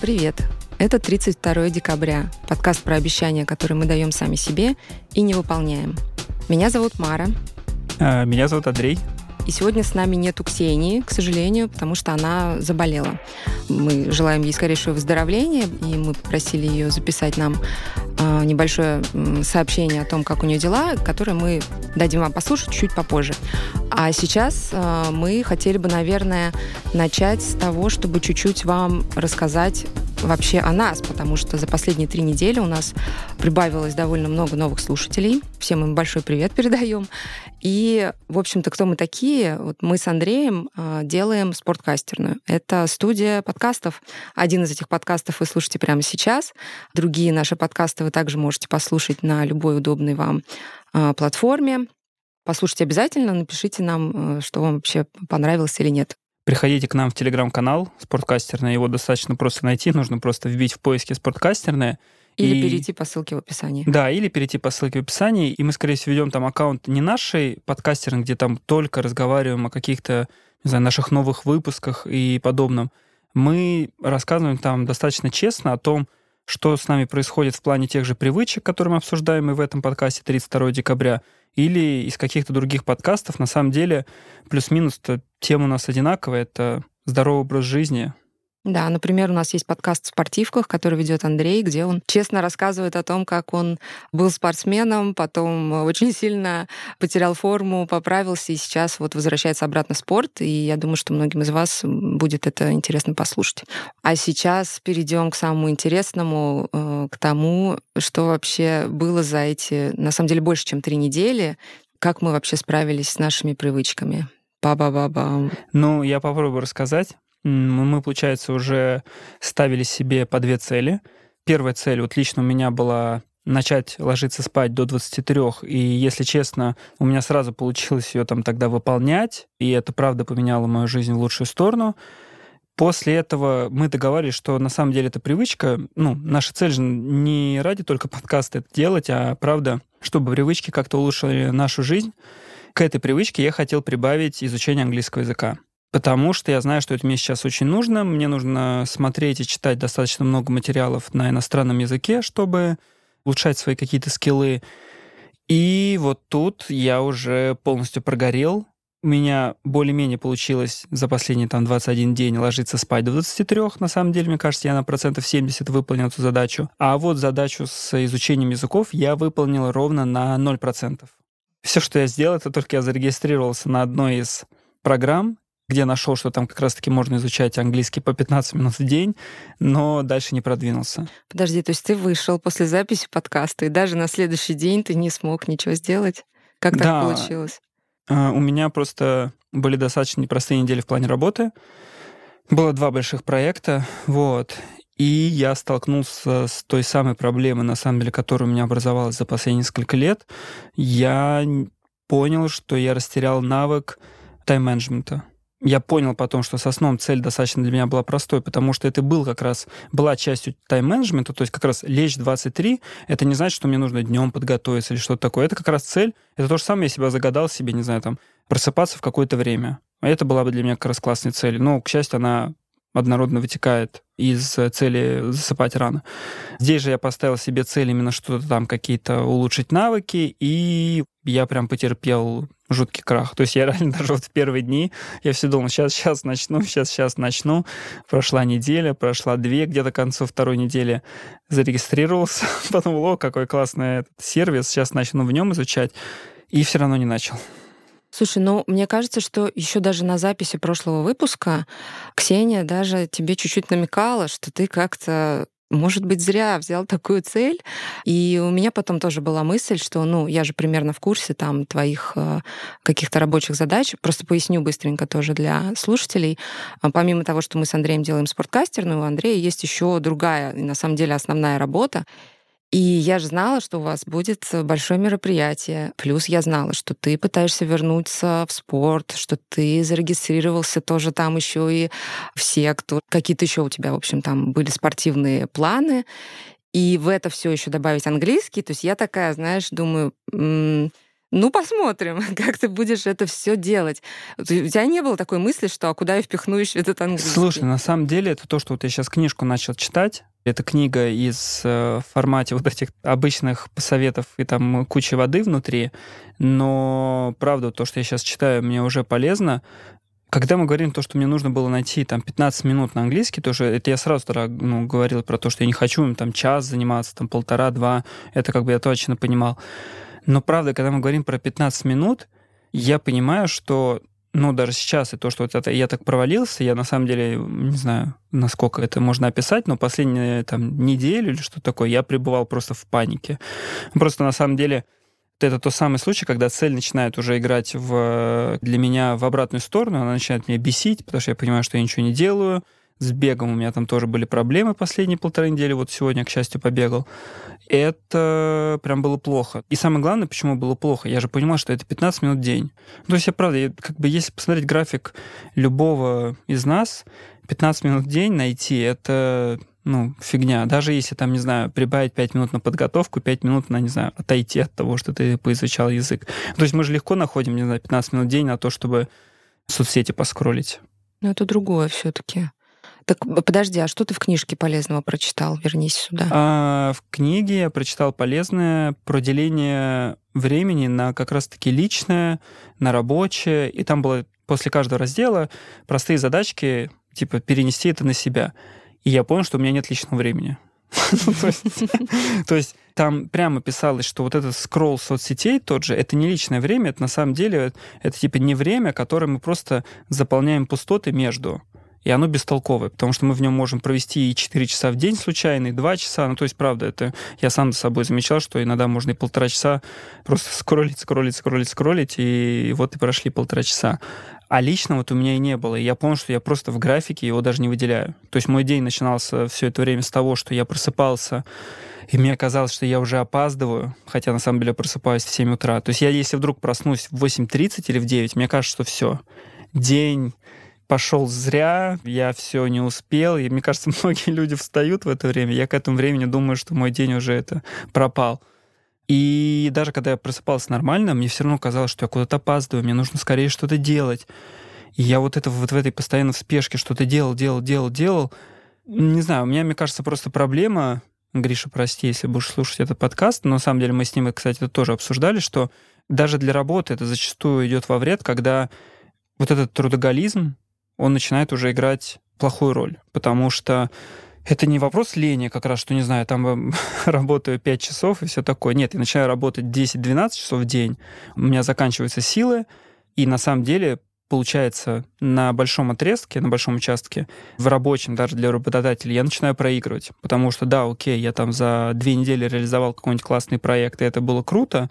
Привет! Это 32 декабря, подкаст про обещания, которые мы даем сами себе и не выполняем. Меня зовут Мара. А, меня зовут Андрей. И сегодня с нами нету Ксении, к сожалению, потому что она заболела. Мы желаем ей скорейшего выздоровления, и мы попросили ее записать нам э, небольшое сообщение о том, как у нее дела, которое мы дадим вам послушать чуть попозже. А сейчас э, мы хотели бы, наверное, начать с того, чтобы чуть-чуть вам рассказать вообще о нас, потому что за последние три недели у нас прибавилось довольно много новых слушателей. Всем им большой привет передаем. И, в общем-то, кто мы такие? Вот мы с Андреем э, делаем спорткастерную. Это студия подкастов. Один из этих подкастов вы слушаете прямо сейчас. Другие наши подкасты вы также можете послушать на любой удобной вам э, платформе. Послушайте обязательно, напишите нам, э, что вам вообще понравилось или нет. Приходите к нам в телеграм-канал «Спорткастерная». Его достаточно просто найти. Нужно просто вбить в поиске «Спорткастерная». Или и... перейти по ссылке в описании. Да, или перейти по ссылке в описании. И мы, скорее всего, ведем там аккаунт не нашей подкастерной, где там только разговариваем о каких-то, не знаю, наших новых выпусках и подобном. Мы рассказываем там достаточно честно о том, что с нами происходит в плане тех же привычек, которые мы обсуждаем и в этом подкасте 32 декабря, или из каких-то других подкастов. На самом деле, плюс-минус тема у нас одинаковая. Это здоровый образ жизни, да, например, у нас есть подкаст в спортивках, который ведет Андрей, где он честно рассказывает о том, как он был спортсменом, потом очень сильно потерял форму, поправился и сейчас вот возвращается обратно в спорт. И я думаю, что многим из вас будет это интересно послушать. А сейчас перейдем к самому интересному, э, к тому, что вообще было за эти, на самом деле, больше, чем три недели, как мы вообще справились с нашими привычками. Ба-ба-ба-ба. Ну, я попробую рассказать. Мы, получается, уже ставили себе по две цели. Первая цель, вот лично у меня была начать ложиться спать до 23, и, если честно, у меня сразу получилось ее там тогда выполнять, и это, правда, поменяло мою жизнь в лучшую сторону. После этого мы договорились, что на самом деле это привычка. Ну, наша цель же не ради только подкаста это делать, а правда, чтобы привычки как-то улучшили нашу жизнь. К этой привычке я хотел прибавить изучение английского языка. Потому что я знаю, что это мне сейчас очень нужно. Мне нужно смотреть и читать достаточно много материалов на иностранном языке, чтобы улучшать свои какие-то скиллы. И вот тут я уже полностью прогорел. У меня более-менее получилось за последний там 21 день ложиться спать до 23. На самом деле, мне кажется, я на процентов 70 выполнил эту задачу. А вот задачу с изучением языков я выполнил ровно на 0%. Все, что я сделал, это только я зарегистрировался на одной из программ, где нашел, что там как раз-таки можно изучать английский по 15 минут в день, но дальше не продвинулся. Подожди, то есть ты вышел после записи подкаста, и даже на следующий день ты не смог ничего сделать? Как да. так получилось? А, у меня просто были достаточно непростые недели в плане работы. Было два больших проекта, вот. И я столкнулся с той самой проблемой, на самом деле, которая у меня образовалась за последние несколько лет. Я понял, что я растерял навык тайм-менеджмента я понял потом, что со сном цель достаточно для меня была простой, потому что это был как раз, была частью тайм-менеджмента, то есть как раз лечь 23, это не значит, что мне нужно днем подготовиться или что-то такое. Это как раз цель, это то же самое, я себя загадал себе, не знаю, там, просыпаться в какое-то время. Это была бы для меня как раз классной целью. Но, к счастью, она однородно вытекает из цели засыпать рано. Здесь же я поставил себе цель именно что-то там какие-то улучшить навыки, и я прям потерпел жуткий крах. То есть я реально даже вот в первые дни, я все думал, сейчас, сейчас начну, сейчас, сейчас начну. Прошла неделя, прошла две, где-то к концу второй недели зарегистрировался, подумал, о, какой классный этот сервис, сейчас начну в нем изучать, и все равно не начал. Слушай, ну, мне кажется, что еще даже на записи прошлого выпуска Ксения даже тебе чуть-чуть намекала, что ты как-то может быть, зря взял такую цель. И у меня потом тоже была мысль, что, ну, я же примерно в курсе там твоих э, каких-то рабочих задач. Просто поясню быстренько тоже для слушателей. А помимо того, что мы с Андреем делаем спорткастерную, у Андрея есть еще другая, на самом деле основная работа. И я же знала, что у вас будет большое мероприятие. Плюс я знала, что ты пытаешься вернуться в спорт, что ты зарегистрировался тоже там еще и в секту. Какие-то еще у тебя, в общем, там были спортивные планы. И в это все еще добавить английский. То есть я такая, знаешь, думаю, Ну, посмотрим, как ты будешь это все делать. У тебя не было такой мысли, что а куда я впихну еще этот английский? Слушай, на самом деле это то, что вот я сейчас книжку начал читать. Это книга из э, формате вот этих обычных советов и там куча воды внутри. Но правда, то, что я сейчас читаю, мне уже полезно. Когда мы говорим то, что мне нужно было найти там 15 минут на английский, тоже это я сразу ну, говорил про то, что я не хочу им там час заниматься, там полтора-два, это как бы я точно понимал. Но правда, когда мы говорим про 15 минут, я понимаю, что ну, даже сейчас, и то, что вот это, я так провалился, я на самом деле не знаю, насколько это можно описать, но последнюю там неделю или что такое, я пребывал просто в панике. Просто на самом деле это тот самый случай, когда цель начинает уже играть в, для меня в обратную сторону, она начинает меня бесить, потому что я понимаю, что я ничего не делаю, с бегом у меня там тоже были проблемы последние полторы недели. Вот сегодня, к счастью, побегал. Это прям было плохо. И самое главное, почему было плохо, я же понимал, что это 15 минут в день. То есть я, правда, я, как бы если посмотреть график любого из нас, 15 минут в день найти, это ну, фигня. Даже если там, не знаю, прибавить 5 минут на подготовку, 5 минут на, не знаю, отойти от того, что ты поизучал язык. То есть мы же легко находим, не знаю, 15 минут в день на то, чтобы соцсети поскролить. Но это другое все-таки. Так подожди, а что ты в книжке полезного прочитал? Вернись сюда. А, в книге я прочитал полезное про деление времени на как раз-таки личное, на рабочее. И там было после каждого раздела простые задачки, типа перенести это на себя. И я понял, что у меня нет личного времени. Ну, то есть там прямо писалось, что вот этот скролл соцсетей тот же, это не личное время, это на самом деле, это типа не время, которое мы просто заполняем пустоты между и оно бестолковое, потому что мы в нем можем провести и 4 часа в день случайно, и 2 часа. Ну, то есть, правда, это я сам за собой замечал, что иногда можно и полтора часа просто скроллить, скроллить, скроллить, скроллить, и вот и прошли полтора часа. А лично вот у меня и не было. И я понял, что я просто в графике его даже не выделяю. То есть мой день начинался все это время с того, что я просыпался, и мне казалось, что я уже опаздываю, хотя на самом деле просыпаюсь в 7 утра. То есть я, если вдруг проснусь в 8.30 или в 9, мне кажется, что все. День пошел зря, я все не успел. И мне кажется, многие люди встают в это время. Я к этому времени думаю, что мой день уже это пропал. И даже когда я просыпался нормально, мне все равно казалось, что я куда-то опаздываю, мне нужно скорее что-то делать. И я вот это вот в этой постоянной спешке что-то делал, делал, делал, делал. Не знаю, у меня, мне кажется, просто проблема, Гриша, прости, если будешь слушать этот подкаст, но на самом деле мы с ним, кстати, это тоже обсуждали, что даже для работы это зачастую идет во вред, когда вот этот трудоголизм, он начинает уже играть плохую роль, потому что это не вопрос лени, как раз, что, не знаю, там работаю 5 часов и все такое. Нет, я начинаю работать 10-12 часов в день, у меня заканчиваются силы, и на самом деле получается, на большом отрезке, на большом участке, в рабочем даже для работодателя, я начинаю проигрывать. Потому что, да, окей, я там за две недели реализовал какой-нибудь классный проект, и это было круто,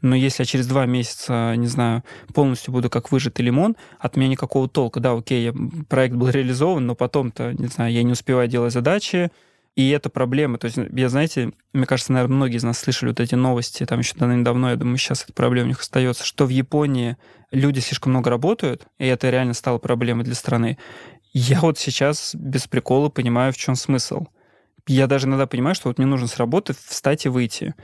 но если я через два месяца, не знаю, полностью буду как выжатый лимон, от меня никакого толка. Да, окей, проект был реализован, но потом-то, не знаю, я не успеваю делать задачи, и это проблема. То есть, я, знаете, мне кажется, наверное, многие из нас слышали вот эти новости, там еще давно, я думаю, сейчас эта проблема у них остается, что в Японии люди слишком много работают, и это реально стало проблемой для страны. Я вот сейчас без прикола понимаю, в чем смысл. Я даже иногда понимаю, что вот мне нужно с работы встать и выйти,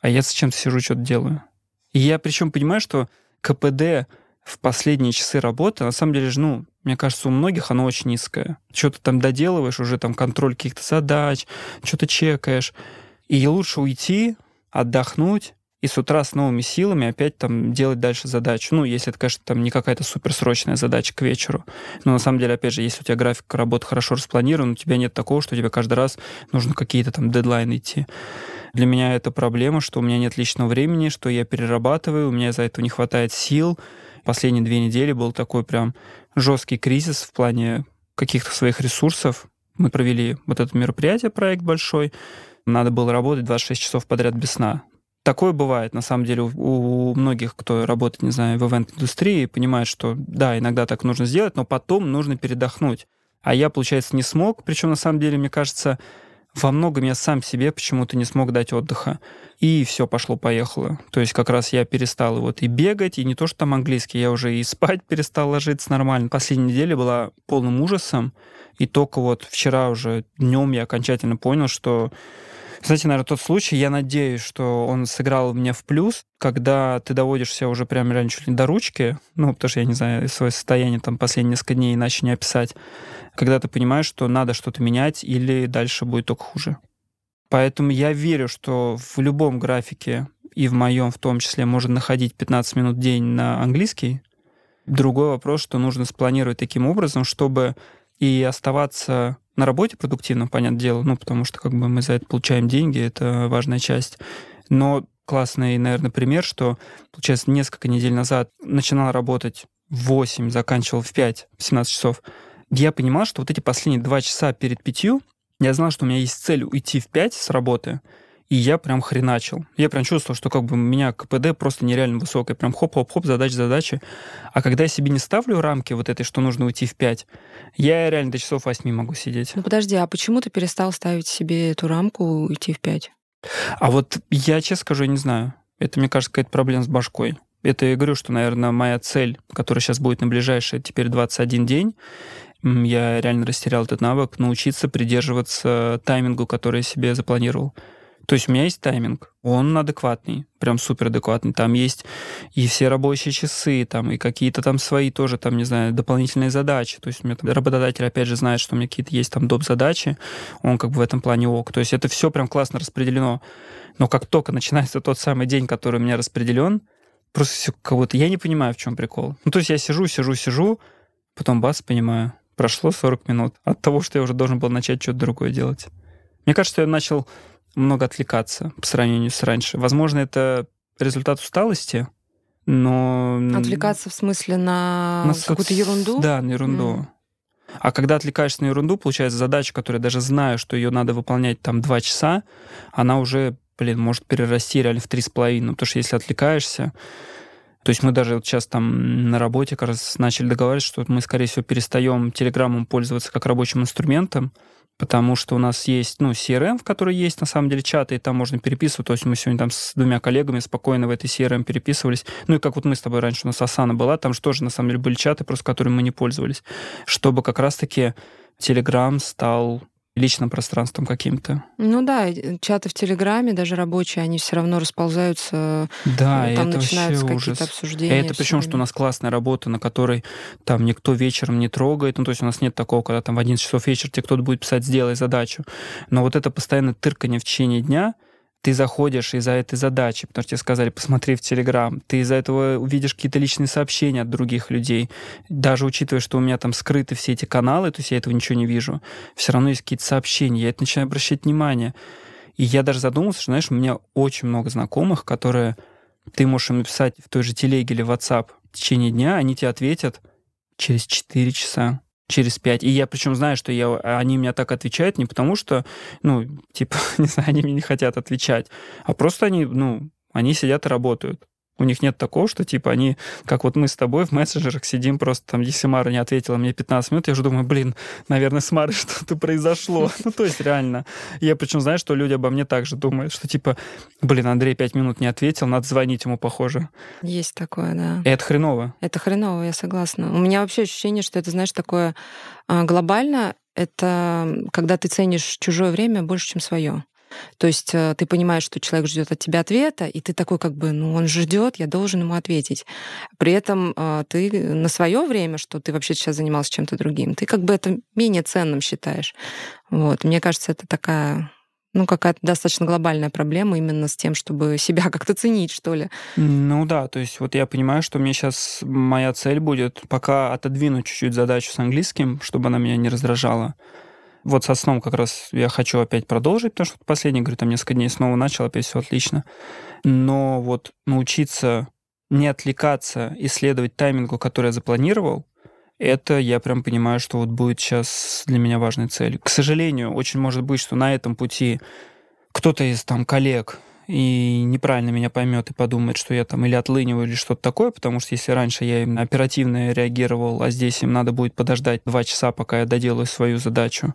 а я зачем-то сижу, что-то делаю. И я причем понимаю, что КПД в последние часы работы, на самом деле же, ну, мне кажется, у многих оно очень низкое. Что-то там доделываешь, уже там контроль каких-то задач, что-то чекаешь. И лучше уйти, отдохнуть, и с утра с новыми силами опять там делать дальше задачу. Ну, если это, конечно, там не какая-то суперсрочная задача к вечеру. Но на самом деле, опять же, если у тебя график работы хорошо распланирован, у тебя нет такого, что тебе каждый раз нужно какие-то там дедлайны идти. Для меня это проблема, что у меня нет личного времени, что я перерабатываю, у меня за это не хватает сил. Последние две недели был такой прям жесткий кризис в плане каких-то своих ресурсов. Мы провели вот это мероприятие, проект большой. Надо было работать 26 часов подряд без сна. Такое бывает, на самом деле, у, у многих, кто работает, не знаю, в ивент-индустрии, понимает, что да, иногда так нужно сделать, но потом нужно передохнуть. А я, получается, не смог. Причем, на самом деле, мне кажется, во многом я сам себе почему-то не смог дать отдыха. И все пошло-поехало. То есть как раз я перестал вот и бегать, и не то, что там английский, я уже и спать перестал ложиться нормально. Последняя неделя была полным ужасом. И только вот вчера уже днем я окончательно понял, что Кстати, наверное, тот случай, я надеюсь, что он сыграл мне в плюс, когда ты доводишь себя уже прям реально чуть ли до ручки, ну, потому что я не знаю, свое состояние там последние несколько дней иначе не описать, когда ты понимаешь, что надо что-то менять или дальше будет только хуже. Поэтому я верю, что в любом графике, и в моем в том числе, можно находить 15 минут в день на английский. Другой вопрос, что нужно спланировать таким образом, чтобы и оставаться на работе продуктивно, понятное дело, ну, потому что как бы мы за это получаем деньги, это важная часть. Но классный, наверное, пример, что, получается, несколько недель назад начинал работать в 8, заканчивал в 5, в 17 часов. Я понимал, что вот эти последние два часа перед пятью я знал, что у меня есть цель уйти в 5 с работы, и я прям хреначил. Я прям чувствовал, что как бы у меня КПД просто нереально высокое. Прям хоп-хоп-хоп, задача задачи. А когда я себе не ставлю рамки вот этой, что нужно уйти в 5, я реально до часов 8 могу сидеть. Ну подожди, а почему ты перестал ставить себе эту рамку уйти в 5? А вот я, честно скажу, я не знаю. Это, мне кажется, какая-то проблема с башкой. Это я говорю, что, наверное, моя цель, которая сейчас будет на ближайший теперь 21 день, я реально растерял этот навык, научиться придерживаться таймингу, который я себе запланировал. То есть у меня есть тайминг, он адекватный, прям супер адекватный. Там есть и все рабочие часы, там и какие-то там свои тоже, там, не знаю, дополнительные задачи. То есть у меня там работодатель, опять же, знает, что у меня какие-то есть там доп. задачи, он как бы в этом плане ок. То есть это все прям классно распределено. Но как только начинается тот самый день, который у меня распределен, просто все кого-то... Я не понимаю, в чем прикол. Ну, то есть я сижу, сижу, сижу, потом бас, понимаю, прошло 40 минут от того, что я уже должен был начать что-то другое делать. Мне кажется, я начал много отвлекаться по сравнению с раньше. Возможно, это результат усталости, но... Отвлекаться в смысле на, на какую-то ерунду? Да, на ерунду. Mm. А когда отвлекаешься на ерунду, получается задача, которую я даже знаю, что ее надо выполнять там два часа, она уже, блин, может перерасти реально в три с половиной. Потому что если отвлекаешься, то есть мы даже вот сейчас там на работе как раз начали договариваться, что мы, скорее всего, перестаем Телеграмом пользоваться как рабочим инструментом, потому что у нас есть, ну, CRM, в которой есть, на самом деле, чаты, и там можно переписывать. То есть мы сегодня там с двумя коллегами спокойно в этой CRM переписывались. Ну, и как вот мы с тобой раньше, у нас Асана была, там же тоже, на самом деле, были чаты, просто которыми мы не пользовались. Чтобы как раз-таки Telegram стал личным пространством каким-то. Ну да, чаты в Телеграме, даже рабочие, они все равно расползаются. Да, там это начинаются какие-то обсуждения. Это причем, что у нас классная работа, на которой там никто вечером не трогает. Ну, то есть у нас нет такого, когда там в 11 часов вечера тебе кто-то будет писать «сделай задачу». Но вот это постоянно тырканье в течение дня — ты заходишь из-за этой задачи, потому что тебе сказали, посмотри в Телеграм, ты из-за этого увидишь какие-то личные сообщения от других людей, даже учитывая, что у меня там скрыты все эти каналы, то есть я этого ничего не вижу, все равно есть какие-то сообщения, я это начинаю обращать внимание. И я даже задумался, что, знаешь, у меня очень много знакомых, которые ты можешь им написать в той же телеге или WhatsApp в течение дня, они тебе ответят через 4 часа через пять. И я причем знаю, что я, они меня так отвечают не потому, что, ну, типа, не знаю, они мне не хотят отвечать, а просто они, ну, они сидят и работают. У них нет такого, что типа они, как вот мы с тобой в мессенджерах сидим, просто там, если Мара не ответила мне 15 минут, я уже думаю, блин, наверное, с Марой что-то произошло. Ну, то есть реально. Я причем знаю, что люди обо мне также думают, что типа, блин, Андрей 5 минут не ответил, надо звонить ему, похоже. Есть такое, да. И это хреново. Это хреново, я согласна. У меня вообще ощущение, что это, знаешь, такое а, глобально, это когда ты ценишь чужое время больше, чем свое. То есть э, ты понимаешь, что человек ждет от тебя ответа, и ты такой как бы, ну он ждет, я должен ему ответить. При этом э, ты на свое время, что ты вообще сейчас занимался чем-то другим, ты как бы это менее ценным считаешь. Вот. Мне кажется, это такая ну, какая-то достаточно глобальная проблема именно с тем, чтобы себя как-то ценить, что ли. Ну да, то есть вот я понимаю, что мне сейчас моя цель будет пока отодвинуть чуть-чуть задачу с английским, чтобы она меня не раздражала. Вот со сном как раз я хочу опять продолжить, потому что последний, говорю, там несколько дней снова начал, опять все отлично. Но вот научиться не отвлекаться, исследовать таймингу, который я запланировал, это я прям понимаю, что вот будет сейчас для меня важной целью. К сожалению, очень может быть, что на этом пути кто-то из там коллег и неправильно меня поймет и подумает, что я там или отлыниваю, или что-то такое, потому что если раньше я именно оперативно реагировал, а здесь им надо будет подождать два часа, пока я доделаю свою задачу.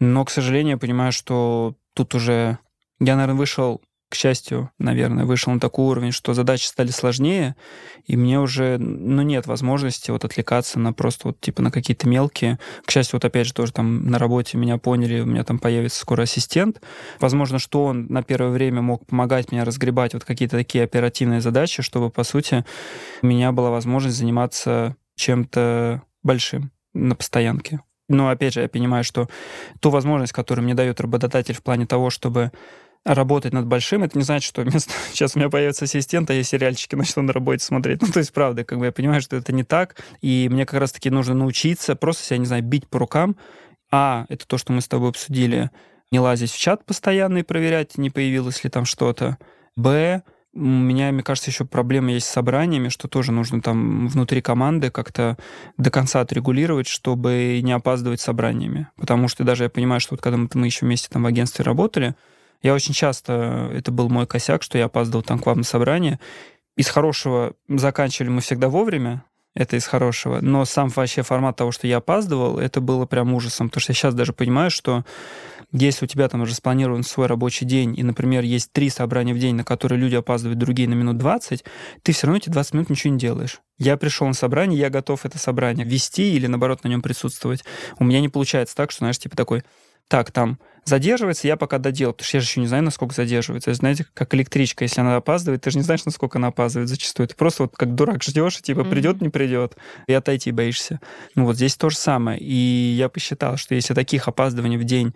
Но, к сожалению, я понимаю, что тут уже я, наверное, вышел к счастью, наверное, вышел на такой уровень, что задачи стали сложнее, и мне уже, ну, нет возможности вот отвлекаться на просто вот типа на какие-то мелкие. К счастью, вот опять же тоже там на работе меня поняли, у меня там появится скоро ассистент. Возможно, что он на первое время мог помогать мне разгребать вот какие-то такие оперативные задачи, чтобы, по сути, у меня была возможность заниматься чем-то большим на постоянке. Но, опять же, я понимаю, что ту возможность, которую мне дает работодатель в плане того, чтобы работать над большим, это не значит, что вместо... сейчас у меня появится ассистент, а я сериальчики начну на работе смотреть. Ну, то есть, правда, как бы я понимаю, что это не так, и мне как раз-таки нужно научиться просто себя, не знаю, бить по рукам. А, это то, что мы с тобой обсудили, не лазить в чат постоянно и проверять, не появилось ли там что-то. Б, у меня, мне кажется, еще проблема есть с собраниями, что тоже нужно там внутри команды как-то до конца отрегулировать, чтобы не опаздывать собраниями. Потому что даже я понимаю, что вот когда мы, мы еще вместе там в агентстве работали, я очень часто, это был мой косяк, что я опаздывал там к вам на собрание. Из хорошего заканчивали мы всегда вовремя, это из хорошего. Но сам вообще формат того, что я опаздывал, это было прям ужасом. Потому что я сейчас даже понимаю, что если у тебя там распланирован свой рабочий день, и, например, есть три собрания в день, на которые люди опаздывают, другие на минут 20, ты все равно эти 20 минут ничего не делаешь. Я пришел на собрание, я готов это собрание вести или, наоборот, на нем присутствовать. У меня не получается так, что, знаешь, типа такой, так, там, задерживается, я пока доделал, потому что я же еще не знаю, насколько задерживается. Знаете, как электричка, если она опаздывает, ты же не знаешь, насколько она опаздывает зачастую. Ты просто вот как дурак ждешь, типа, mm-hmm. придет, не придет, и отойти боишься. Ну вот здесь то же самое. И я посчитал, что если таких опаздываний в день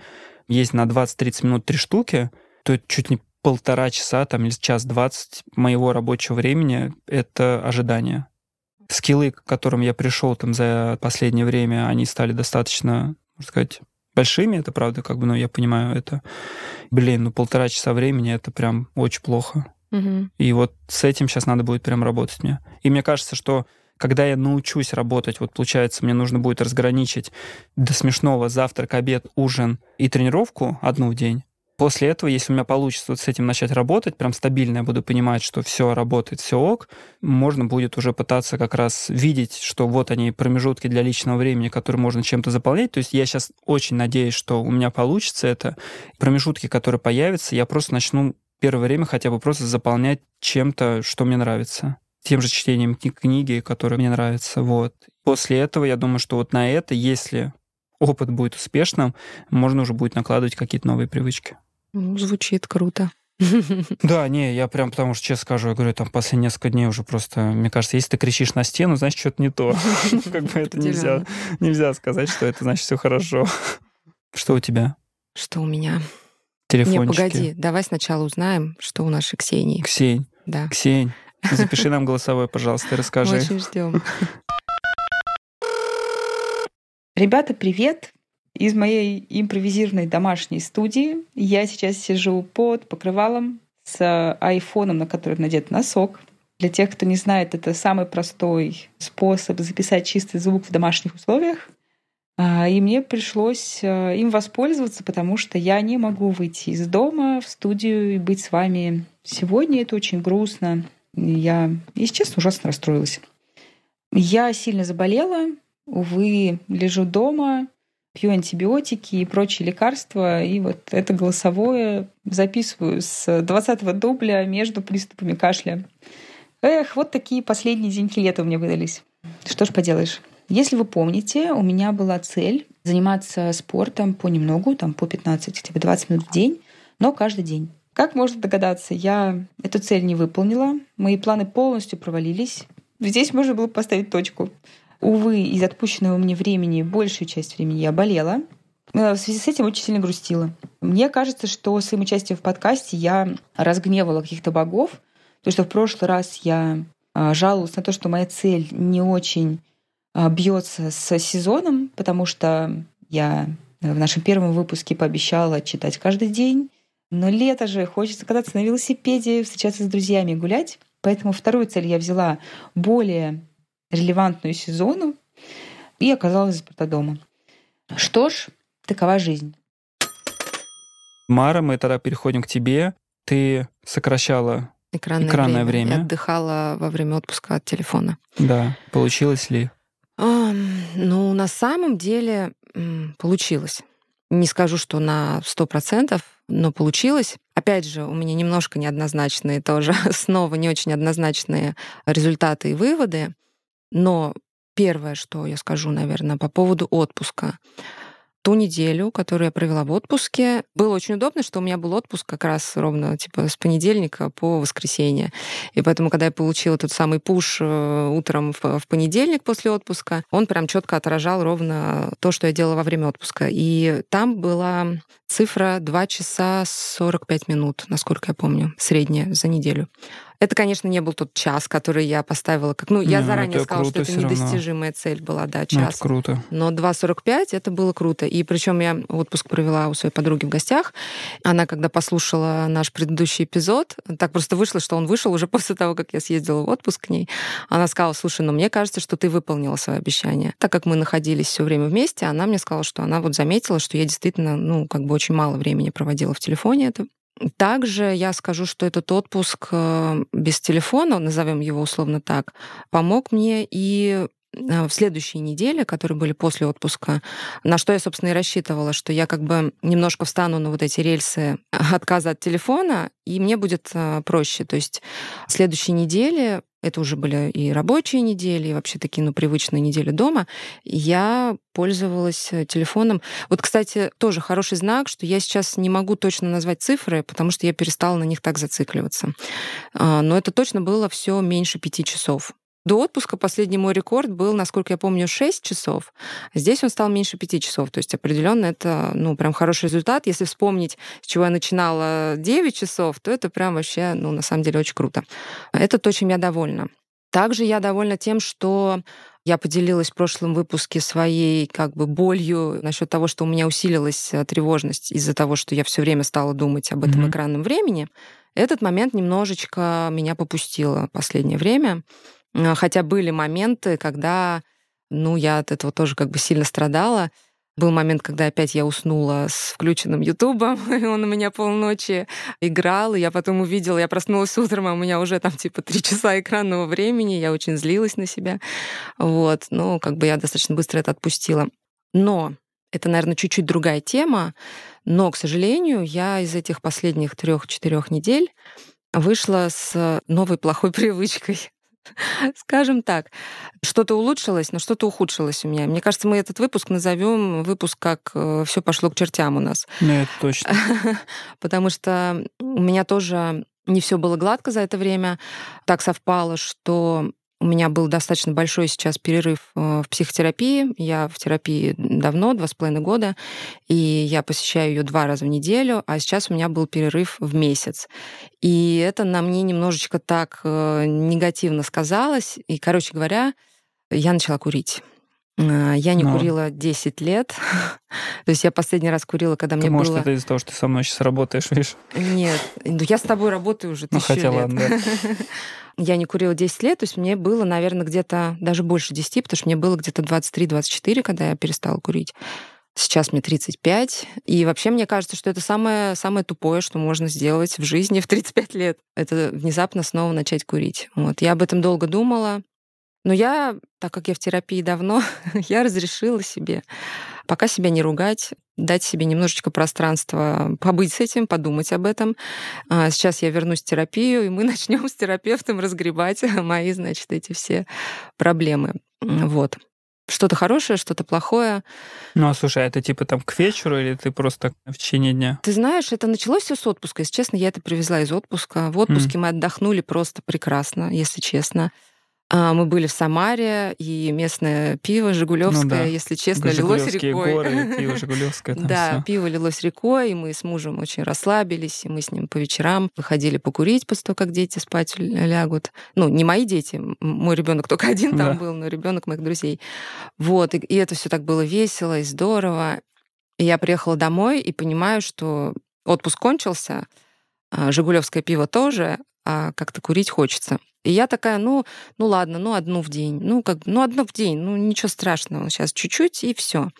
есть на 20-30 минут три штуки, то это чуть не полтора часа там, или час двадцать моего рабочего времени — это ожидание. Скиллы, к которым я пришел там за последнее время, они стали достаточно, можно сказать, большими, это правда, как бы, ну, я понимаю, это, блин, ну, полтора часа времени, это прям очень плохо. Угу. И вот с этим сейчас надо будет прям работать мне. И мне кажется, что когда я научусь работать, вот получается, мне нужно будет разграничить до смешного завтрак, обед, ужин и тренировку одну в день, После этого, если у меня получится вот с этим начать работать, прям стабильно я буду понимать, что все работает, все ок, можно будет уже пытаться как раз видеть, что вот они промежутки для личного времени, которые можно чем-то заполнять. То есть я сейчас очень надеюсь, что у меня получится это. Промежутки, которые появятся, я просто начну первое время хотя бы просто заполнять чем-то, что мне нравится тем же чтением книги, которые мне нравятся. Вот. После этого, я думаю, что вот на это, если опыт будет успешным, можно уже будет накладывать какие-то новые привычки. Ну, звучит круто. Да, не, я прям потому что, честно скажу, я говорю, там последние несколько дней уже просто, мне кажется, если ты кричишь на стену, значит, что-то не то. Как бы это нельзя, нельзя сказать, что это значит все хорошо. Что у тебя? Что у меня? Телефончики. Не, погоди, давай сначала узнаем, что у нашей Ксении. Ксень. Да. Ксень, запиши нам голосовой, пожалуйста, расскажи. Очень ждем. Ребята, привет! Из моей импровизированной домашней студии я сейчас сижу под покрывалом с айфоном, на который надет носок. Для тех, кто не знает, это самый простой способ записать чистый звук в домашних условиях. А, и мне пришлось а, им воспользоваться, потому что я не могу выйти из дома в студию и быть с вами сегодня. Это очень грустно. Я, если честно, ужасно расстроилась. Я сильно заболела. Увы, лежу дома, пью антибиотики и прочие лекарства, и вот это голосовое записываю с 20 дубля между приступами кашля. Эх, вот такие последние деньки лета у меня выдались. Что ж поделаешь. Если вы помните, у меня была цель заниматься спортом понемногу, там по 15, хотя бы 20 минут в день, но каждый день. Как можно догадаться, я эту цель не выполнила, мои планы полностью провалились. Здесь можно было поставить точку. Увы, из отпущенного мне времени большую часть времени я болела. Э, в связи с этим очень сильно грустила. Мне кажется, что своим участием в подкасте я разгневала каких-то богов, то что в прошлый раз я а, жаловалась на то, что моя цель не очень а, бьется с сезоном, потому что я в нашем первом выпуске пообещала читать каждый день. Но лето же, хочется кататься на велосипеде, встречаться с друзьями, гулять. Поэтому вторую цель я взяла более релевантную сезону и оказалась заперта дома. Что ж, такова жизнь. Мара, мы тогда переходим к тебе. Ты сокращала экранное, экранное время. время. Отдыхала во время отпуска от телефона. Да. Получилось ли? Ну, на самом деле получилось. Не скажу, что на 100%, но получилось. Опять же, у меня немножко неоднозначные тоже, снова не очень однозначные результаты и выводы. Но первое, что я скажу, наверное, по поводу отпуска ту неделю, которую я провела в отпуске. Было очень удобно, что у меня был отпуск как раз ровно типа с понедельника по воскресенье. И поэтому, когда я получила тот самый пуш э, утром в, понедельник после отпуска, он прям четко отражал ровно то, что я делала во время отпуска. И там была цифра 2 часа 45 минут, насколько я помню, средняя за неделю. Это, конечно, не был тот час, который я поставила. Как, ну, не, я заранее сказала, что это недостижимая цель была, да, час. Ну, это круто. Но 2.45 это было круто. И причем я отпуск провела у своей подруги в гостях. Она, когда послушала наш предыдущий эпизод, так просто вышло, что он вышел уже после того, как я съездила в отпуск к ней. Она сказала, слушай, ну мне кажется, что ты выполнила свое обещание. Так как мы находились все время вместе, она мне сказала, что она вот заметила, что я действительно, ну, как бы очень мало времени проводила в телефоне. Это также я скажу, что этот отпуск э, без телефона, назовем его условно так, помог мне и э, в следующие недели, которые были после отпуска, на что я, собственно, и рассчитывала, что я как бы немножко встану на вот эти рельсы отказа от телефона, и мне будет э, проще. То есть следующие недели это уже были и рабочие недели, и вообще такие, ну, привычные недели дома, я пользовалась э, телефоном. Вот, кстати, тоже хороший знак, что я сейчас не могу точно назвать цифры, потому что я перестала на них так зацикливаться. А, но это точно было все меньше пяти часов. До отпуска последний мой рекорд был, насколько я помню, 6 часов. Здесь он стал меньше 5 часов. То есть определенно это, ну, прям хороший результат. Если вспомнить, с чего я начинала 9 часов, то это прям вообще, ну, на самом деле очень круто. Это то, чем я довольна. Также я довольна тем, что я поделилась в прошлом выпуске своей как бы болью насчет того, что у меня усилилась э, тревожность из-за того, что я все время стала думать об этом mm-hmm. экранном времени. Этот момент немножечко меня попустило в последнее время. А, хотя были моменты, когда, ну, я от этого тоже как бы сильно страдала. Был момент, когда опять я уснула с включенным Ютубом, и он у меня полночи играл, и я потом увидела, я проснулась утром, а у меня уже там типа три часа экранного времени, я очень злилась на себя. Вот, ну, как бы я достаточно быстро это отпустила. Но это, наверное, чуть-чуть другая тема, но, к сожалению, я из этих последних трех-четырех недель вышла с новой плохой привычкой. Скажем так, что-то улучшилось, но что-то ухудшилось у меня. Мне кажется, мы этот выпуск назовем выпуск как э, все пошло к чертям у нас. Ну, это точно. Потому что у меня тоже не все было гладко за это время. Так совпало, что у меня был достаточно большой сейчас перерыв э, в психотерапии. Я в терапии давно, два с половиной года, и я посещаю ее два раза в неделю, а сейчас у меня был перерыв в месяц. И это на мне немножечко так э, негативно сказалось. И, короче говоря, я начала курить. Э, я не Но. курила 10 лет. То есть я последний раз курила, когда ты, мне может, было... это из-за того, что ты со мной сейчас работаешь, видишь? Нет. Ну, я с тобой работаю уже тысячу ну, хотя лет. Ладно, да. Я не курила 10 лет, то есть мне было, наверное, где-то даже больше 10, потому что мне было где-то 23-24, когда я перестала курить. Сейчас мне 35. И вообще мне кажется, что это самое, самое тупое, что можно сделать в жизни в 35 лет. Это внезапно снова начать курить. Вот. Я об этом долго думала. Но я, так как я в терапии давно, я разрешила себе пока себя не ругать, дать себе немножечко пространства побыть с этим, подумать об этом. А, сейчас я вернусь в терапию, и мы начнем с терапевтом разгребать мои, значит, эти все проблемы. Вот. Что-то хорошее, что-то плохое. Ну, а слушай, а это типа там к вечеру или ты просто в течение дня? Ты знаешь, это началось все с отпуска. Если честно, я это привезла из отпуска. В отпуске mm. мы отдохнули просто прекрасно, если честно. А, мы были в Самаре, и местное пиво Жигулевское, ну, да. если честно, лилось рекой. горы, пиво Жигулевское. Да, всё. пиво лилось рекой, и мы с мужем очень расслабились, и мы с ним по вечерам выходили покурить после того, как дети спать лягут. Ну, не мои дети, мой ребенок только один там да. был, но ребенок моих друзей. Вот, и, и это все так было весело и здорово. И я приехала домой и понимаю, что отпуск кончился, а, Жигулевское пиво тоже, а как-то курить хочется. И я такая, ну, ну ладно, ну одну в день, ну как, ну одну в день, ну ничего страшного, сейчас чуть-чуть и все.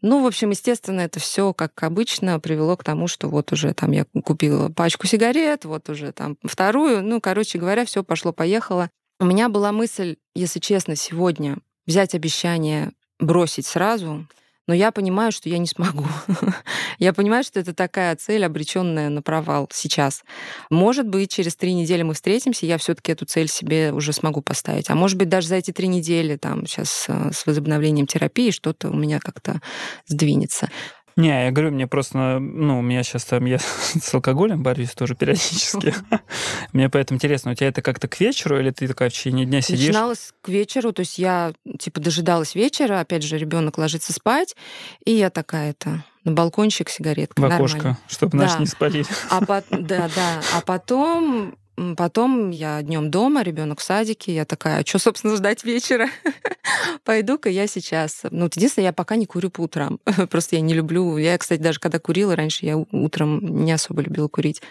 Ну, в общем, естественно, это все, как обычно, привело к тому, что вот уже там я купила пачку сигарет, вот уже там вторую, ну, короче говоря, все пошло-поехало. У меня была мысль, если честно, сегодня взять обещание бросить сразу, но я понимаю, что я не смогу. я понимаю, что это такая цель, обреченная на провал сейчас. Может быть, через три недели мы встретимся, я все-таки эту цель себе уже смогу поставить. А может быть, даже за эти три недели, там, сейчас э, с возобновлением терапии, что-то у меня как-то сдвинется. Не, я говорю, мне просто, ну, у меня сейчас там, я с алкоголем борюсь тоже периодически. Мне поэтому интересно, у тебя это как-то к вечеру или ты такая в течение дня сидишь? Начиналось к вечеру, то есть я, типа, дожидалась вечера, опять же, ребенок ложится спать, и я такая это на балкончик сигаретка. В окошко, чтобы да. наш не спалили. А по... Да, да. А потом Потом я днем дома, ребенок в садике, я такая, а что, собственно, ждать вечера? Пойду-ка я сейчас. Ну, вот единственное, я пока не курю по утрам. Просто я не люблю. Я, кстати, даже когда курила раньше, я утром не особо любила курить.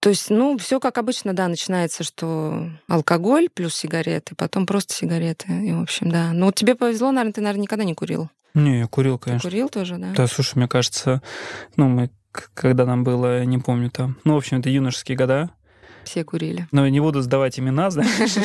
То есть, ну, все как обычно, да, начинается, что алкоголь плюс сигареты, потом просто сигареты. И, в общем, да. Ну, вот тебе повезло, наверное, ты, наверное, никогда не курил. Не, я курил, конечно. Ты курил тоже, да? Да, слушай, мне кажется, ну, мы когда нам было, не помню там, ну, в общем, это юношеские года, все курили. Но я не буду сдавать имена, знаешь.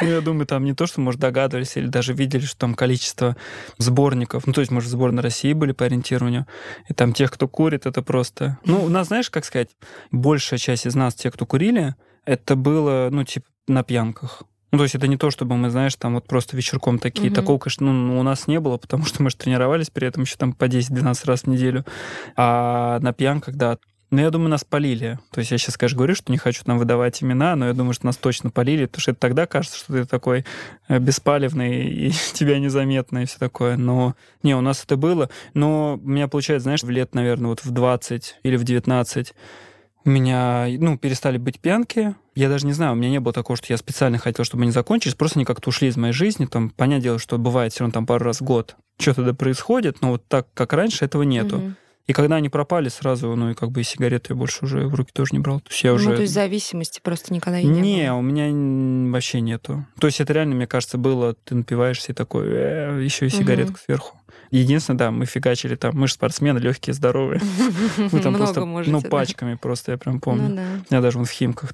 Я думаю, там не то, что, может, догадывались или даже видели, что там количество сборников. Ну, то есть, может, в сборной России были по ориентированию. И там тех, кто курит, это просто... Ну, у нас, знаешь, как сказать, большая часть из нас, те, кто курили, это было, ну, типа, на пьянках. Ну, то есть это не то, чтобы мы, знаешь, там вот просто вечерком такие. Угу. Такого, конечно, ну, у нас не было, потому что мы же тренировались при этом еще там по 10-12 раз в неделю. А на пьянках, да, ну, я думаю, нас полили. То есть я сейчас, конечно, говорю, что не хочу нам выдавать имена, но я думаю, что нас точно полили, потому что это тогда кажется, что ты такой э, беспалевный и тебя незаметно и все такое. Но не, у нас это было. Но у меня получается, знаешь, в лет, наверное, вот в 20 или в 19 у меня, ну, перестали быть пьянки. Я даже не знаю, у меня не было такого, что я специально хотел, чтобы они закончились. Просто они как-то ушли из моей жизни. Там, понятное дело, что бывает все равно там пару раз в год что-то да происходит, но вот так, как раньше, этого нету. Mm-hmm. И когда они пропали, сразу, ну и как бы и сигареты я больше уже в руки тоже не брал. То есть я уже... Ну, то есть зависимости просто никогда и не, не было? у меня вообще нету. То есть это реально, мне кажется, было, ты напиваешься и такой, э, еще и сигаретку угу. сверху. Единственное, да, мы фигачили там, мы же спортсмены, легкие, здоровые. Мы там просто, ну, пачками просто, я прям помню. Ну я даже в Химках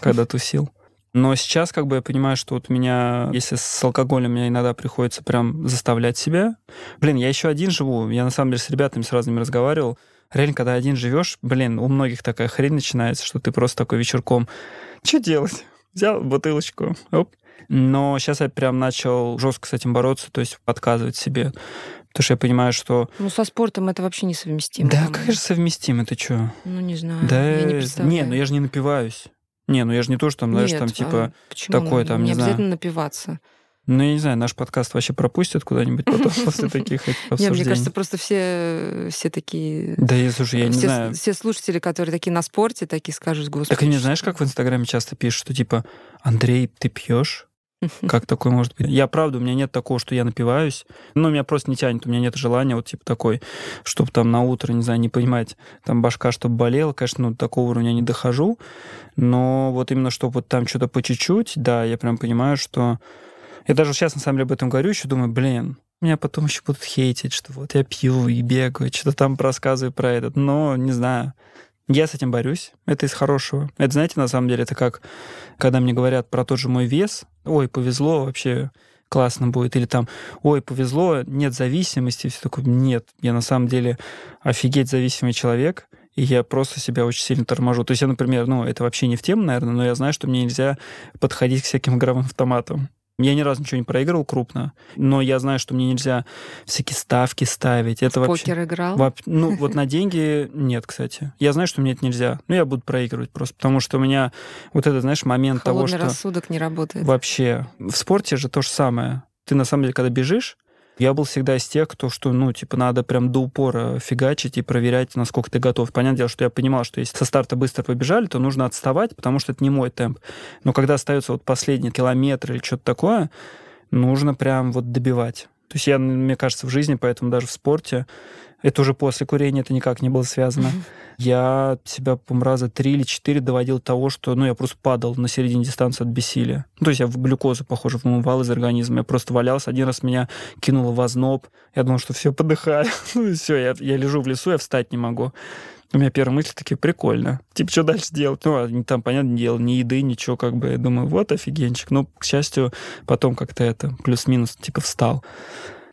когда тусил. Но сейчас как бы я понимаю, что вот меня, если с алкоголем меня иногда приходится прям заставлять себя. Блин, я еще один живу. Я на самом деле с ребятами с разными разговаривал. Реально, когда один живешь, блин, у многих такая хрень начинается, что ты просто такой вечерком, что делать? Взял бутылочку, оп. Но сейчас я прям начал жестко с этим бороться, то есть отказывать себе. Потому что я понимаю, что... Ну, со спортом это вообще несовместимо. Да, как же совместимо, ты что? Ну, не знаю, да, я не представляю. Не, ну я же не напиваюсь. Не, ну я же не то, что там, знаешь, Нет, там типа а такое там, не, не обязательно знаю. напиваться. Ну, я не знаю, наш подкаст вообще пропустят куда-нибудь потом после таких обсуждений. Мне кажется, просто все, все такие... Да, я, слушай, я не знаю. Все слушатели, которые такие на спорте, такие скажут, господи. Так и не знаешь, как в Инстаграме часто пишут, что типа, Андрей, ты пьешь? Как такое может быть? Я, правда, у меня нет такого, что я напиваюсь. Ну, меня просто не тянет, у меня нет желания вот типа такой, чтобы там на утро, не знаю, не понимать, там башка, чтобы болела. Конечно, ну, такого уровня не дохожу. Но вот именно, чтобы вот там что-то по чуть-чуть, да, я прям понимаю, что... Я даже сейчас, на самом деле, об этом говорю, еще думаю, блин, меня потом еще будут хейтить, что вот я пью и бегаю, что-то там рассказываю про этот. Но, не знаю, я с этим борюсь. Это из хорошего. Это, знаете, на самом деле, это как, когда мне говорят про тот же мой вес. Ой, повезло, вообще классно будет. Или там, ой, повезло, нет зависимости. Все такое, нет, я на самом деле офигеть зависимый человек, и я просто себя очень сильно торможу. То есть я, например, ну, это вообще не в тему, наверное, но я знаю, что мне нельзя подходить к всяким игровым автоматам. Я ни разу ничего не проигрывал крупно, но я знаю, что мне нельзя всякие ставки ставить. Это в вообще... покер играл? Во... Ну, вот на деньги нет, кстати. Я знаю, что мне это нельзя. Но я буду проигрывать просто, потому что у меня вот этот, знаешь, момент Холодный того, что... рассудок не работает. Вообще. В спорте же то же самое. Ты, на самом деле, когда бежишь, я был всегда из тех, кто, что, ну, типа, надо прям до упора фигачить и проверять, насколько ты готов. Понятное дело, что я понимал, что если со старта быстро побежали, то нужно отставать, потому что это не мой темп. Но когда остается вот последний километр или что-то такое, нужно прям вот добивать. То есть я, мне кажется, в жизни, поэтому даже в спорте это уже после курения, это никак не было связано. Mm-hmm. Я себя, по раза три или четыре доводил до того, что ну, я просто падал на середине дистанции от бессилия. Ну, то есть я в глюкозу, похоже, вымывал из организма. Я просто валялся. Один раз меня кинуло в озноб. Я думал, что все, подыхаю. ну и все, я, я лежу в лесу, я встать не могу. У меня первые мысли такие, прикольно. Типа, что дальше делать? Ну, а там, понятное дело, ни еды, ничего, как бы. Я думаю, вот офигенчик. Но, к счастью, потом как-то это плюс-минус, типа, встал.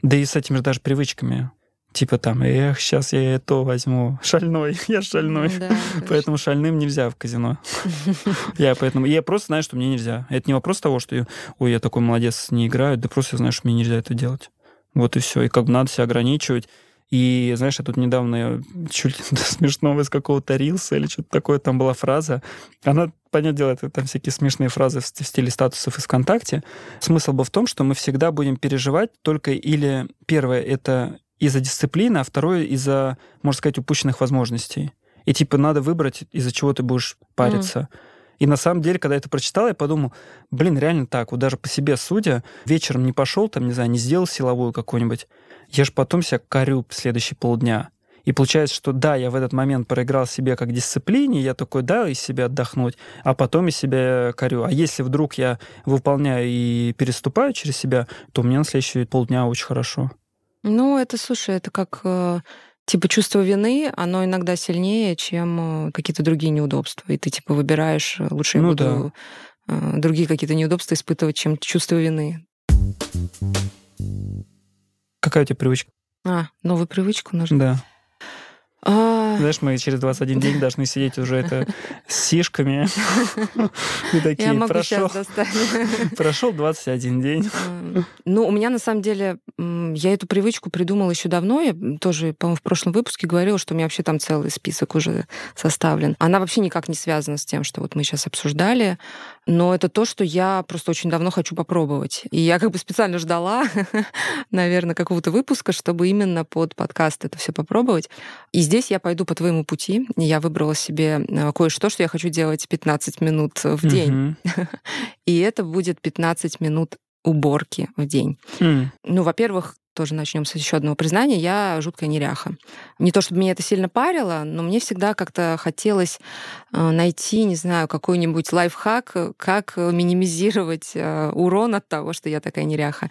Да и с этими же даже привычками Типа там, эх, сейчас я это возьму. Шальной, я шальной. Да, поэтому шальным нельзя в казино. Я поэтому... Я просто знаю, что мне нельзя. Это не вопрос того, что, ой, я такой молодец, не играю, да просто я знаю, что мне нельзя это делать. Вот и все. И как бы надо себя ограничивать. И, знаешь, я тут недавно чуть ли смешного из какого-то рилса или что-то такое, там была фраза. Она, понятное дело, это там всякие смешные фразы в стиле статусов из ВКонтакте. Смысл был в том, что мы всегда будем переживать только или первое — это из-за дисциплины, а второе из-за, можно сказать, упущенных возможностей. И типа надо выбрать, из-за чего ты будешь париться. Mm. И на самом деле, когда я это прочитал, я подумал, блин, реально так, вот даже по себе судя, вечером не пошел, там, не знаю, не сделал силовую какую-нибудь, я же потом себя корю следующие полдня. И получается, что да, я в этот момент проиграл себе как дисциплине, я такой, да, из себя отдохнуть, а потом из себя корю. А если вдруг я выполняю и переступаю через себя, то у меня на следующие полдня очень хорошо. Ну, это, слушай, это как э, типа чувство вины, оно иногда сильнее, чем э, какие-то другие неудобства. И ты типа выбираешь, э, лучше я ну, буду да. другие какие-то неудобства испытывать, чем чувство вины. Какая у тебя привычка? А, новую привычку нужно? Да. А... Знаешь, мы через 21 день должны сидеть уже это с сишками. И такие, прошел, прошел 21 день. Ну, у меня на самом деле, я эту привычку придумала еще давно. Я тоже, по-моему, в прошлом выпуске говорила, что у меня вообще там целый список уже составлен. Она вообще никак не связана с тем, что вот мы сейчас обсуждали. Но это то, что я просто очень давно хочу попробовать. И я как бы специально ждала, наверное, какого-то выпуска, чтобы именно под подкаст это все попробовать. И здесь я пойду по твоему пути. Я выбрала себе э, кое-что, что я хочу делать 15 минут в день. И это будет 15 минут уборки в день. Ну, во-первых, тоже начнем с еще одного признания, я жуткая неряха. Не то, чтобы меня это сильно парило, но мне всегда как-то хотелось э, найти, не знаю, какой-нибудь лайфхак, как минимизировать э, урон от того, что я такая неряха.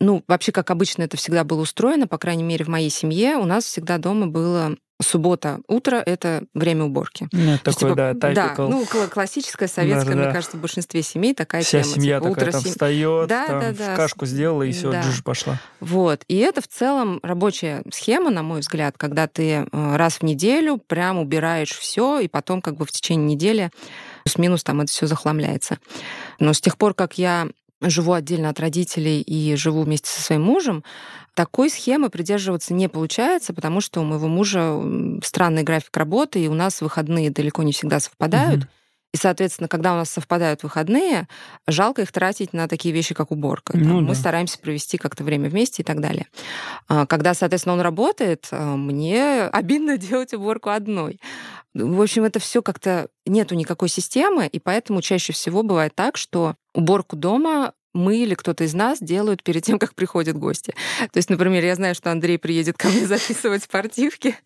Ну, вообще, как обычно это всегда было устроено, по крайней мере, в моей семье, у нас всегда дома было суббота, утро — это время уборки. Ну, такой, типа, да, Да, ну, классическая советская, да, мне кажется, в большинстве семей такая Вся тема. семья типа, такая утро там сем... встает, да, там, да, да. кашку сделала, и все, да. джиж пошла. Вот. И это в целом рабочая схема, на мой взгляд, когда ты э, раз в неделю прям убираешь все, и потом как бы в течение недели плюс-минус там это все захламляется. Но с тех пор, как я живу отдельно от родителей и живу вместе со своим мужем, такой схемы придерживаться не получается, потому что у моего мужа странный график работы, и у нас выходные далеко не всегда совпадают. Угу. И, соответственно, когда у нас совпадают выходные, жалко их тратить на такие вещи, как уборка. Ну, мы да. стараемся провести как-то время вместе и так далее. А, когда, соответственно, он работает, а, мне обидно делать уборку одной. В общем, это все как-то нету никакой системы, и поэтому чаще всего бывает так, что уборку дома мы или кто-то из нас делают перед тем, как приходят гости. То есть, например, я знаю, что Андрей приедет ко мне записывать спортивки,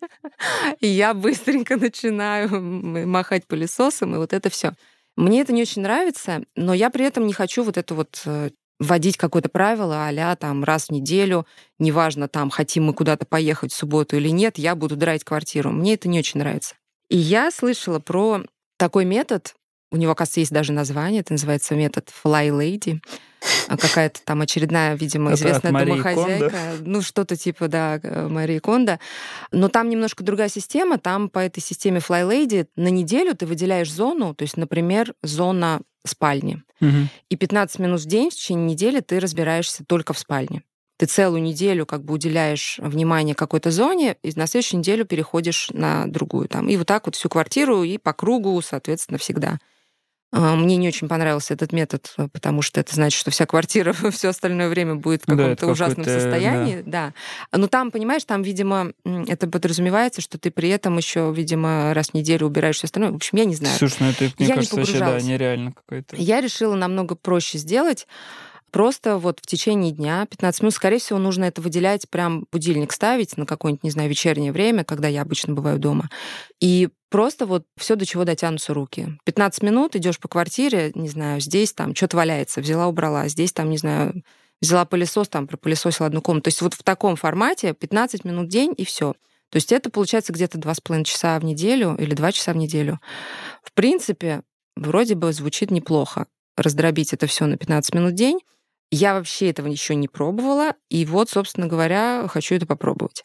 и я быстренько начинаю махать пылесосом, и вот это все. Мне это не очень нравится, но я при этом не хочу вот это вот э, вводить какое-то правило а там раз в неделю, неважно, там, хотим мы куда-то поехать в субботу или нет, я буду драть квартиру. Мне это не очень нравится. И я слышала про такой метод, у него, кажется, есть даже название, это называется метод Fly Lady. А какая-то там очередная, видимо, известная домохозяйка. Кондо. Ну, что-то типа, да, Марии Кондо. Но там немножко другая система. Там по этой системе Fly Lady на неделю ты выделяешь зону, то есть, например, зона спальни. Угу. И 15 минут в день в течение недели ты разбираешься только в спальне. Ты целую неделю как бы уделяешь внимание какой-то зоне, и на следующую неделю переходишь на другую. Там. И вот так вот всю квартиру, и по кругу, соответственно, всегда. А, мне не очень понравился этот метод, э, потому что это значит, что вся квартира все остальное время будет в каком-то да, ужасном состоянии. Да. да. Но там, понимаешь, там, видимо, это подразумевается, что ты при этом еще, видимо, раз в неделю убираешь все остальное. В общем, я не знаю. Слушай, ну это, мне я кажется, не вообще да, нереально какое-то. Я решила намного проще сделать. Просто вот в течение дня 15 минут, скорее всего, нужно это выделять, прям будильник ставить на какое-нибудь, не знаю, вечернее время, когда я обычно бываю дома. И просто вот все, до чего дотянутся руки. 15 минут идешь по квартире, не знаю, здесь там что-то валяется, взяла, убрала, здесь там, не знаю, взяла пылесос, там пропылесосила одну комнату. То есть вот в таком формате 15 минут в день и все. То есть это получается где-то 2,5 часа в неделю или 2 часа в неделю. В принципе, вроде бы звучит неплохо раздробить это все на 15 минут в день. Я вообще этого еще не пробовала, и вот, собственно говоря, хочу это попробовать.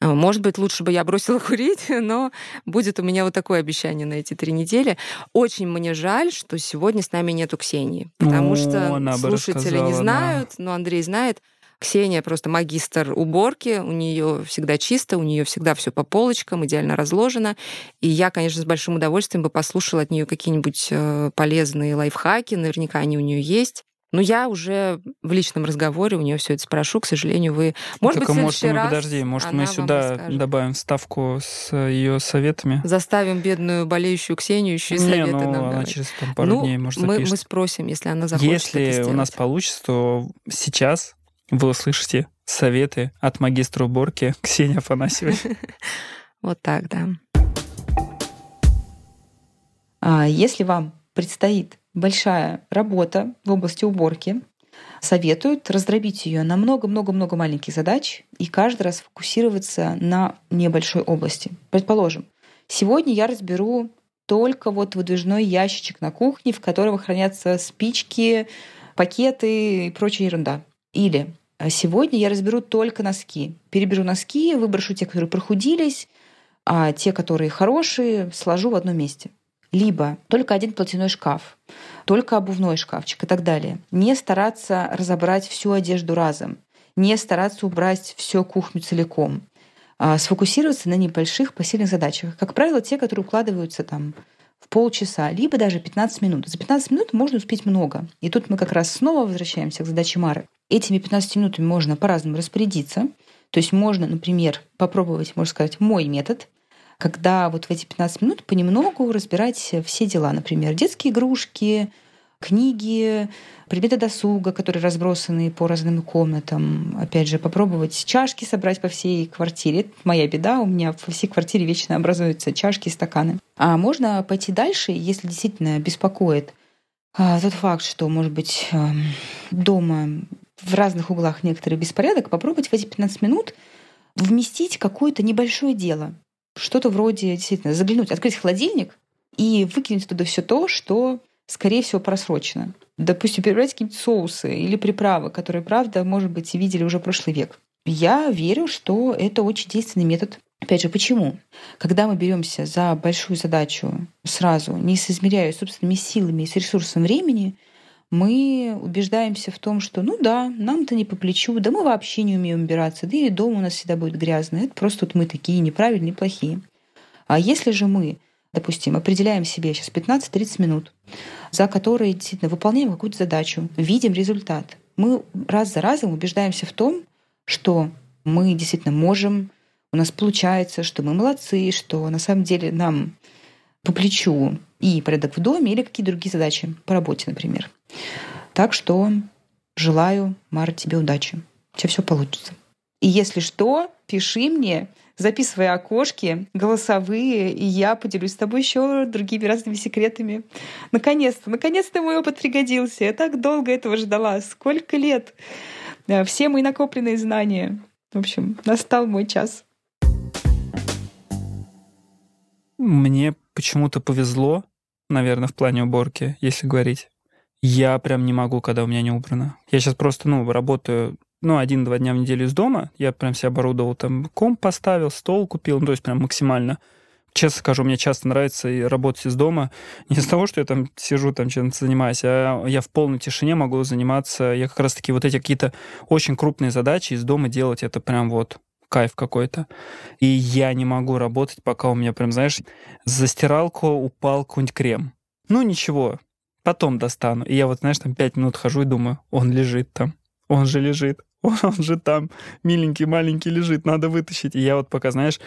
А, может быть, лучше бы я бросила курить, но будет у меня вот такое обещание на эти три недели. Очень мне жаль, что сегодня с нами нету Ксении, потому О, что слушатели не знают, да. но Андрей знает. Ксения просто магистр уборки, у нее всегда чисто, у нее всегда все по полочкам, идеально разложено. И я, конечно, с большим удовольствием бы послушала от нее какие-нибудь э, полезные лайфхаки, наверняка они у нее есть. Но я уже в личном разговоре у нее все это спрошу. К сожалению, вы... Может Только быть, может, мы, раз подожди, может, она мы сюда расскажет. добавим вставку с ее советами? Заставим бедную болеющую Ксению еще и Не, советы ну, нам она давать. через там, пару ну, дней, может, мы, запишет. мы спросим, если она захочет это Если у нас получится, то сейчас вы услышите советы от магистра уборки Ксении Афанасьевой. Вот так, да. А Если вам предстоит большая работа в области уборки, советуют раздробить ее на много-много-много маленьких задач и каждый раз фокусироваться на небольшой области. Предположим, сегодня я разберу только вот выдвижной ящичек на кухне, в котором хранятся спички, пакеты и прочая ерунда. Или а, сегодня я разберу только носки. Переберу носки, выброшу те, которые прохудились, а те, которые хорошие, сложу в одном месте. Либо только один платяной шкаф, только обувной шкафчик и так далее. Не стараться разобрать всю одежду разом, не стараться убрать всю кухню целиком, а сфокусироваться на небольших посильных задачах. Как правило, те, которые укладываются там в полчаса, либо даже 15 минут. За 15 минут можно успеть много. И тут мы как раз снова возвращаемся к задаче Мары. Этими 15 минутами можно по-разному распорядиться. То есть можно, например, попробовать, можно сказать, мой метод, когда вот в эти 15 минут понемногу разбирать все дела. Например, детские игрушки, книги, предметы досуга, которые разбросаны по разным комнатам. Опять же, попробовать чашки собрать по всей квартире. Это моя беда, у меня во всей квартире вечно образуются чашки и стаканы. А можно пойти дальше, если действительно беспокоит а, тот факт, что, может быть, эм, дома в разных углах некоторый беспорядок, попробовать в эти 15 минут вместить какое-то небольшое дело. Что-то вроде, действительно, заглянуть, открыть холодильник и выкинуть туда все то, что, скорее всего, просрочено. Допустим, перебрать какие-нибудь соусы или приправы, которые, правда, может быть, и видели уже прошлый век. Я верю, что это очень действенный метод. Опять же, почему? Когда мы беремся за большую задачу сразу, не соизмеряя собственными силами и с ресурсом времени, мы убеждаемся в том, что ну да, нам-то не по плечу, да мы вообще не умеем убираться, да и дом у нас всегда будет грязный. Это просто вот мы такие неправильные, плохие. А если же мы, допустим, определяем себе сейчас 15-30 минут, за которые действительно выполняем какую-то задачу, видим результат, мы раз за разом убеждаемся в том, что мы действительно можем, у нас получается, что мы молодцы, что на самом деле нам по плечу и порядок в доме или какие другие задачи по работе, например. Так что желаю, Мара, тебе удачи. У тебя все получится. И если что, пиши мне, записывай окошки голосовые, и я поделюсь с тобой еще другими разными секретами. Наконец-то, наконец-то мой опыт пригодился. Я так долго этого ждала. Сколько лет? Да, Все мои накопленные знания. В общем, настал мой час. Мне почему-то повезло, наверное, в плане уборки, если говорить. Я прям не могу, когда у меня не убрано. Я сейчас просто, ну, работаю, ну, один-два дня в неделю из дома. Я прям себе оборудовал, там, комп поставил, стол купил, ну, то есть прям максимально. Честно скажу, мне часто нравится и работать из дома. Не из того, что я там сижу, там чем-то занимаюсь, а я в полной тишине могу заниматься. Я как раз-таки вот эти какие-то очень крупные задачи из дома делать, это прям вот кайф какой-то. И я не могу работать, пока у меня прям, знаешь, за стиралку упал какой-нибудь крем. Ну, ничего, потом достану. И я вот, знаешь, там пять минут хожу и думаю, он лежит там, он же лежит, он, же там миленький, маленький лежит, надо вытащить. И я вот пока, знаешь,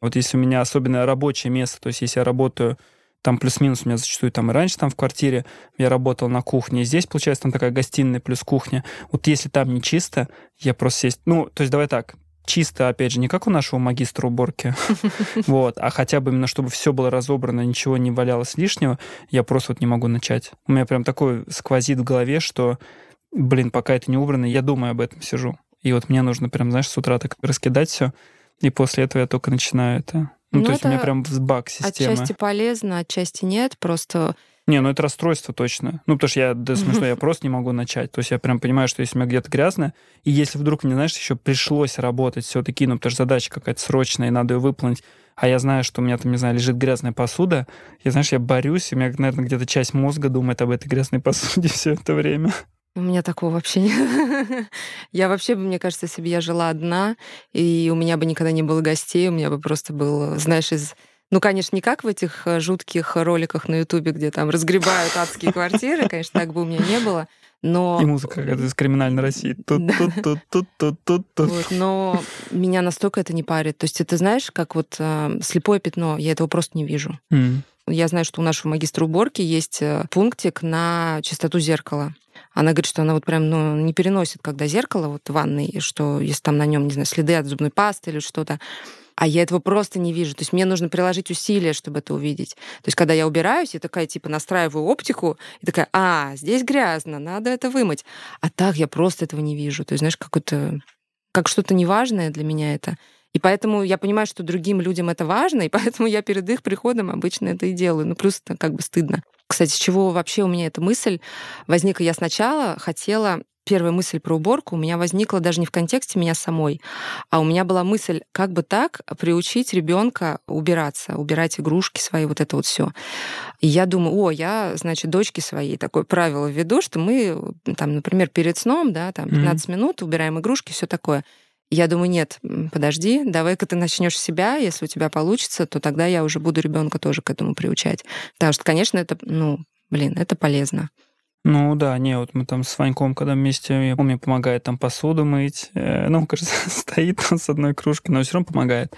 вот если у меня особенно рабочее место, то есть если я работаю там плюс-минус у меня зачастую там и раньше там в квартире я работал на кухне, здесь, получается, там такая гостиная плюс кухня. Вот если там не чисто, я просто сесть... Ну, то есть давай так, чисто, опять же, не как у нашего магистра уборки, вот, а хотя бы именно, чтобы все было разобрано, ничего не валялось лишнего, я просто вот не могу начать. У меня прям такой сквозит в голове, что, блин, пока это не убрано, я думаю об этом сижу. И вот мне нужно прям, знаешь, с утра так раскидать все, и после этого я только начинаю это. Ну, Ну, то есть у меня прям взбак системы. Отчасти полезно, отчасти нет. Просто Не, ну это расстройство точно. Ну, потому что я, да, смешно, я просто не могу начать. То есть я прям понимаю, что если у меня где-то грязно, и если вдруг мне, знаешь, еще пришлось работать все-таки, ну, потому что задача какая-то срочная, и надо ее выполнить, а я знаю, что у меня там, не знаю, лежит грязная посуда, я, знаешь, я борюсь, и у меня, наверное, где-то часть мозга думает об этой грязной посуде все это время. У меня такого вообще нет. Я вообще, мне кажется, если бы я жила одна, и у меня бы никогда не было гостей, у меня бы просто был, знаешь, из ну, конечно, не как в этих э, жутких роликах на Ютубе, где там разгребают адские квартиры, конечно, так бы у меня не было. Но... И музыка какая-то из криминальной России. Тут, тут, тут, тут, тут, тут, тут. Вот, но меня настолько это не парит. То есть это, знаешь, как вот э, слепое пятно, я этого просто не вижу. Mm. Я знаю, что у нашего магистра уборки есть э, пунктик на чистоту зеркала. Она говорит, что она вот прям ну, не переносит, когда зеркало вот в ванной, что если там на нем, не знаю, следы от зубной пасты или что-то, а я этого просто не вижу. То есть мне нужно приложить усилия, чтобы это увидеть. То есть когда я убираюсь, я такая, типа, настраиваю оптику, и такая, а, здесь грязно, надо это вымыть. А так я просто этого не вижу. То есть, знаешь, какое-то как что-то неважное для меня это. И поэтому я понимаю, что другим людям это важно, и поэтому я перед их приходом обычно это и делаю. Ну, плюс это как бы стыдно. Кстати, с чего вообще у меня эта мысль возникла? Я сначала хотела первая мысль про уборку у меня возникла даже не в контексте меня самой, а у меня была мысль, как бы так приучить ребенка убираться, убирать игрушки свои, вот это вот все. И я думаю, о, я, значит, дочке своей такое правило введу, что мы, там, например, перед сном, да, там 15 mm-hmm. минут убираем игрушки, все такое. Я думаю, нет, подожди, давай-ка ты начнешь себя, если у тебя получится, то тогда я уже буду ребенка тоже к этому приучать. Потому что, конечно, это, ну, блин, это полезно. Ну да, не, вот мы там с Ваньком, когда вместе, он мне помогает там посуду мыть, э, ну, он, кажется, стоит там с одной кружкой, но все равно помогает.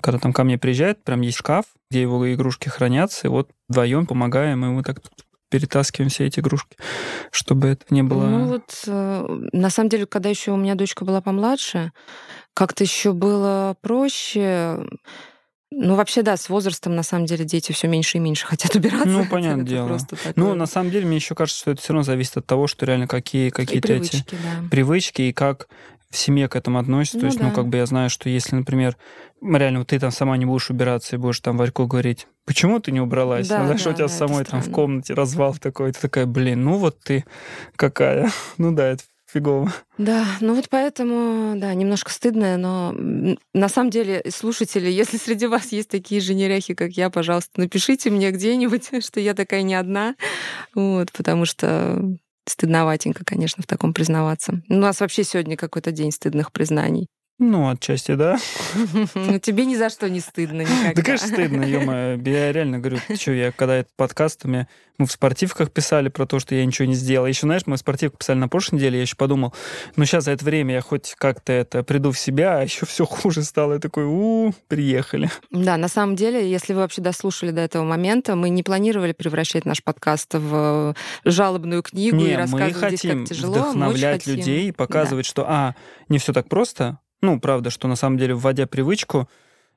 Когда там ко мне приезжает, прям есть шкаф, где его игрушки хранятся, и вот вдвоем помогаем, мы так перетаскиваем все эти игрушки, чтобы это не было... Ну вот, э, на самом деле, когда еще у меня дочка была помладше, как-то еще было проще. Ну, вообще, да, с возрастом, на самом деле, дети все меньше и меньше хотят убираться. Ну, понятное дело. Ну, на самом деле, мне еще кажется, что это все равно зависит от того, что реально какие какие-то эти да. привычки и как в семье к этому относятся. Ну, То есть, ну, да. ну, как бы я знаю, что если, например, реально ты там сама не будешь убираться и будешь там Варьку говорить, почему ты не убралась? Да, ну, знаешь, да, у тебя да, самой там в комнате развал такой, ты такая, блин, ну вот ты какая. ну да, это фигово. Да, ну вот поэтому, да, немножко стыдно, но на самом деле, слушатели, если среди вас есть такие же неряхи, как я, пожалуйста, напишите мне где-нибудь, что я такая не одна, вот, потому что стыдноватенько, конечно, в таком признаваться. У нас вообще сегодня какой-то день стыдных признаний. Ну, отчасти, да. Ну, тебе ни за что не стыдно никогда. Да, конечно, стыдно, ё Я реально говорю, что я, когда этот подкаст, у меня мы в спортивках писали про то, что я ничего не сделал. Еще, знаешь, мы в спортивках писали на прошлой неделе, я еще подумал, ну, сейчас за это время я хоть как-то это приду в себя, а еще все хуже стало. Я такой, у, приехали. Да, на самом деле, если вы вообще дослушали до этого момента, мы не планировали превращать наш подкаст в жалобную книгу не, и рассказывать мы здесь, как тяжело. вдохновлять мы людей, хотим. показывать, да. что, а, не все так просто, ну, правда, что на самом деле, вводя привычку,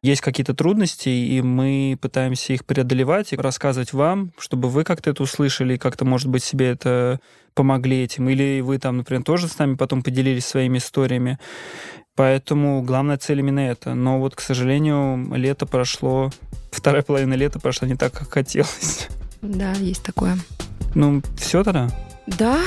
есть какие-то трудности, и мы пытаемся их преодолевать и рассказывать вам, чтобы вы как-то это услышали, как-то, может быть, себе это помогли этим. Или вы там, например, тоже с нами потом поделились своими историями. Поэтому главная цель именно это. Но вот, к сожалению, лето прошло, вторая половина лета прошла не так, как хотелось. Да, есть такое. Ну, все тогда? Да,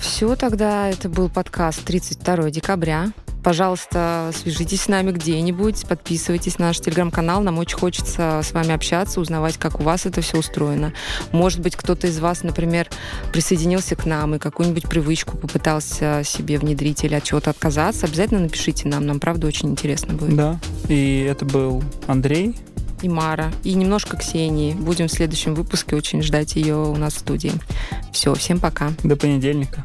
все тогда. Это был подкаст 32 декабря. Пожалуйста, свяжитесь с нами где-нибудь, подписывайтесь на наш телеграм-канал. Нам очень хочется с вами общаться, узнавать, как у вас это все устроено. Может быть, кто-то из вас, например, присоединился к нам и какую-нибудь привычку попытался себе внедрить или от чего-то отказаться. Обязательно напишите нам, нам правда очень интересно будет. Да, и это был Андрей, и Мара, и немножко Ксении. Будем в следующем выпуске очень ждать ее у нас в студии. Все, всем пока. До понедельника.